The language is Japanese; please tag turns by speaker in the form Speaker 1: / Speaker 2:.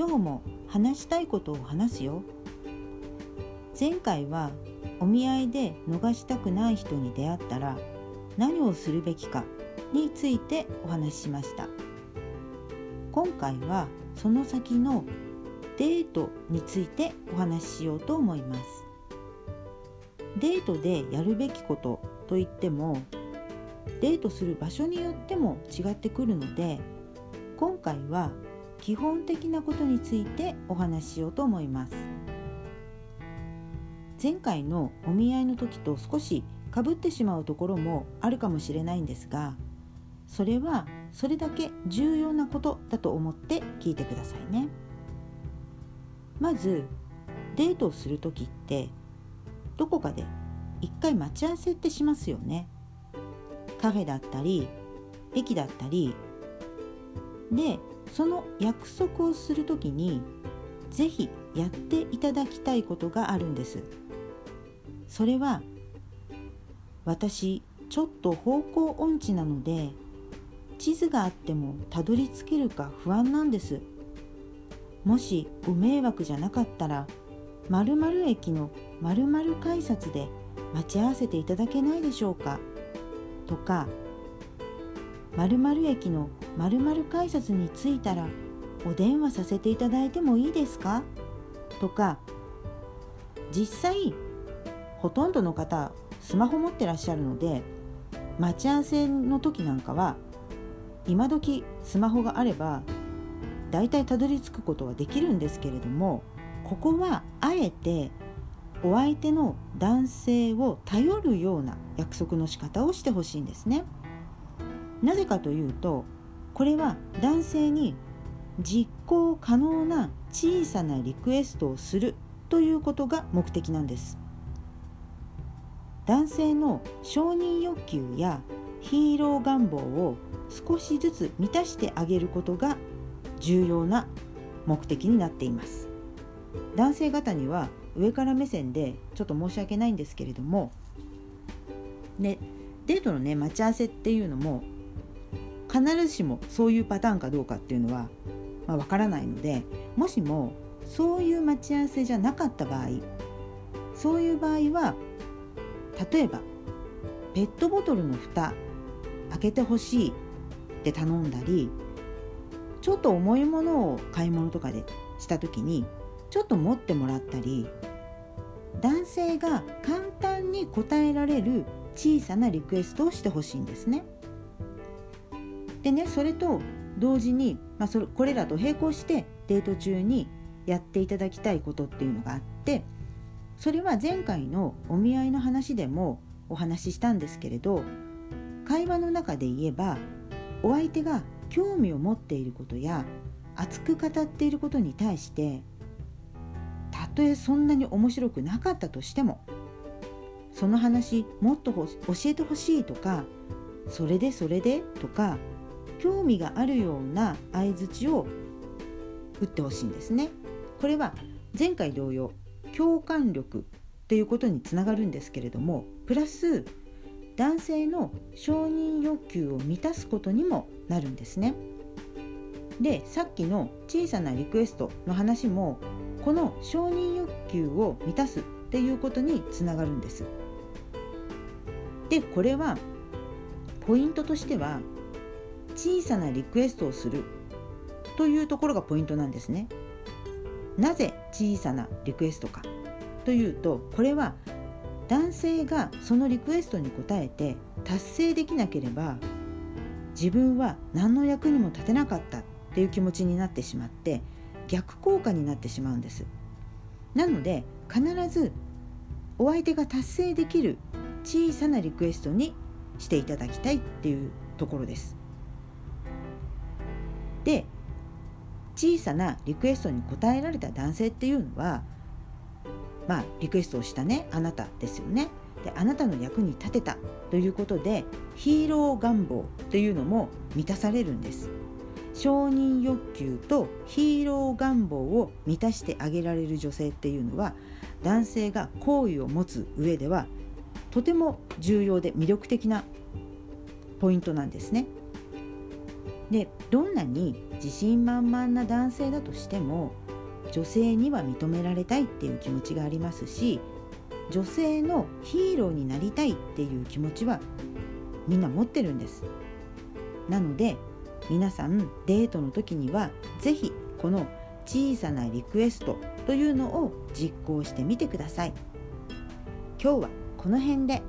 Speaker 1: 今日も話したいことを話すよ。前回はお見合いで逃したくない人に出会ったら何をするべきかについてお話ししました。今回はその先のデートについてお話ししようと思います。デートでやるべきことといってもデートする場所によっても違ってくるので今回は基本的なことについてお話ししようと思います。前回のお見合いの時と少しかぶってしまうところもあるかもしれないんですがそれはそれだけ重要なことだと思って聞いてくださいね。まずデートをする時ってどこかで一回待ち合わせってしますよね。カフェだったり駅だったり。でその約束をする時に是非やっていただきたいことがあるんです。それは私ちょっと方向音痴なので地図があってもたどり着けるか不安なんです。もしご迷惑じゃなかったら〇〇駅の〇〇改札で待ち合わせていただけないでしょうか。とか〇〇駅の〇〇改札に着いたらお電話させていただいてもいいですか？とか実際ほとんどの方スマホ持ってらっしゃるので待ち合わせの時なんかは今時スマホがあれば大体たどり着くことはできるんですけれどもここはあえてお相手の男性を頼るような約束の仕方をしてほしいんですね。なぜかというとこれは男性に実行可能な小さなリクエストをするということが目的なんです。男性の承認欲求やヒーロー願望を少しずつ満たしてあげることが重要な目的になっています。男性方には上から目線でちょっと申し訳ないんですけれどもねデートのね待ち合わせっていうのも必ずしもそういうパターンかどうかっていうのはまあ、分からないのでもしもそういう待ち合わせじゃなかった場合そういう場合は例えばペットボトルの蓋開けてほしいって頼んだりちょっと重いものを買い物とかでした時にちょっと持ってもらったり男性が簡単に応えられる小さなリクエストをしてほしいんですね。でねそれと同時に、まあ、それこれらと並行してデート中にやっていただきたいことっていうのがあってそれは前回のお見合いの話でもお話ししたんですけれど会話の中で言えばお相手が興味を持っていることや熱く語っていることに対してたとえそんなに面白くなかったとしてもその話もっと教えてほしいとかそれでそれでとか興味があるような相づちを打ってほしいんですね。これは前回同様共感力っていうことにつながるんですけれどもプラス男性の承認欲求を満たすことにもなるんですね。でさっきの小さなリクエストの話もこの承認欲求を満たすっていうことにつながるんです。でこれはポイントとしては小さなリクエストをするというところがポイントなんですね。なぜ小さなリクエストかというとこれは男性がそのリクエストに応えて達成できなければ自分は何の役にも立てなかったっていう気持ちになってしまって逆効果になってしまうんです。なので必ずお相手が達成できる小さなリクエストにしていただきたいっていうところです。で小さなリクエストに応えられた男性っていうのはまあリクエストをしたねあなたですよね。であなたの役に立てたということでヒーロー願望というのも満たされるんです。承認欲求とヒーロー願望を満たしてあげられる女性っていうのは男性が好意を持つ上ではとても重要で魅力的なポイントなんですね。でどんなに自信満々な男性だとしても女性には認められたいっていう気持ちがありますし女性のヒーローになりたいっていう気持ちはみんな持ってるんです。なので皆さんデートの時には是非この小さなリクエストというのを実行してみてください。今日はこの辺で。